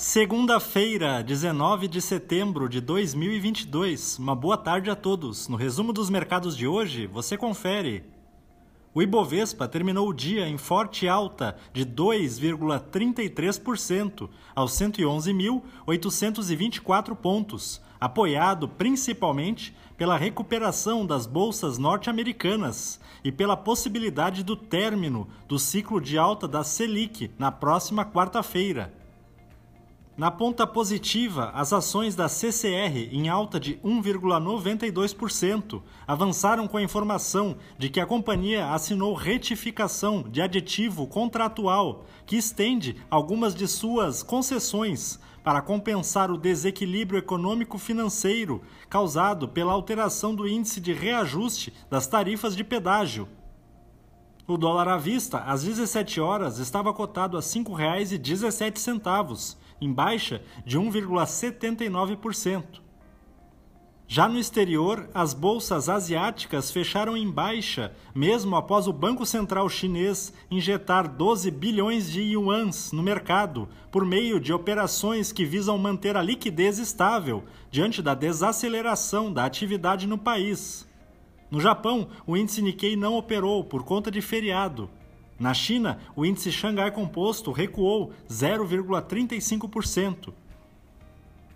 Segunda-feira, 19 de setembro de 2022. Uma boa tarde a todos. No resumo dos mercados de hoje, você confere. O Ibovespa terminou o dia em forte alta de 2,33% aos 111.824 pontos, apoiado principalmente pela recuperação das bolsas norte-americanas e pela possibilidade do término do ciclo de alta da Selic na próxima quarta-feira. Na ponta positiva, as ações da CCR, em alta de 1,92%, avançaram com a informação de que a companhia assinou retificação de aditivo contratual, que estende algumas de suas concessões para compensar o desequilíbrio econômico-financeiro causado pela alteração do índice de reajuste das tarifas de pedágio. O dólar à vista, às 17 horas, estava cotado a R$ 5,17 em baixa de 1,79%. Já no exterior, as bolsas asiáticas fecharam em baixa, mesmo após o Banco Central Chinês injetar 12 bilhões de yuans no mercado por meio de operações que visam manter a liquidez estável diante da desaceleração da atividade no país. No Japão, o índice Nikkei não operou por conta de feriado. Na China, o índice Xangai Composto recuou 0,35%.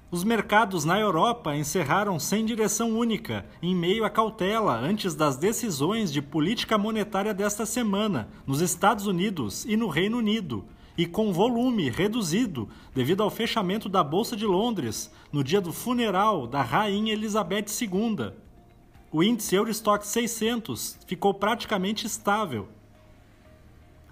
Os mercados na Europa encerraram sem direção única, em meio à cautela antes das decisões de política monetária desta semana, nos Estados Unidos e no Reino Unido, e com volume reduzido devido ao fechamento da Bolsa de Londres no dia do funeral da Rainha Elizabeth II. O índice Eurostock 600 ficou praticamente estável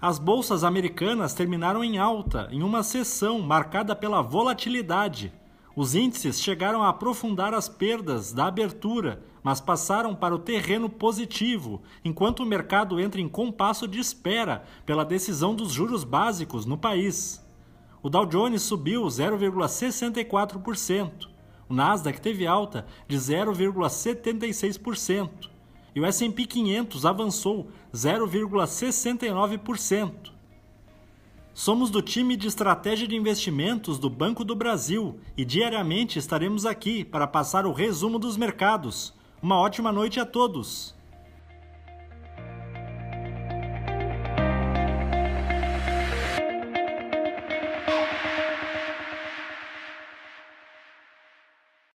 as bolsas americanas terminaram em alta em uma sessão marcada pela volatilidade. Os índices chegaram a aprofundar as perdas da abertura, mas passaram para o terreno positivo, enquanto o mercado entra em compasso de espera pela decisão dos juros básicos no país. O Dow Jones subiu 0,64%. O Nasdaq teve alta de 0,76% e o S&P 500 avançou 0,69%. Somos do time de estratégia de investimentos do Banco do Brasil e diariamente estaremos aqui para passar o resumo dos mercados. Uma ótima noite a todos.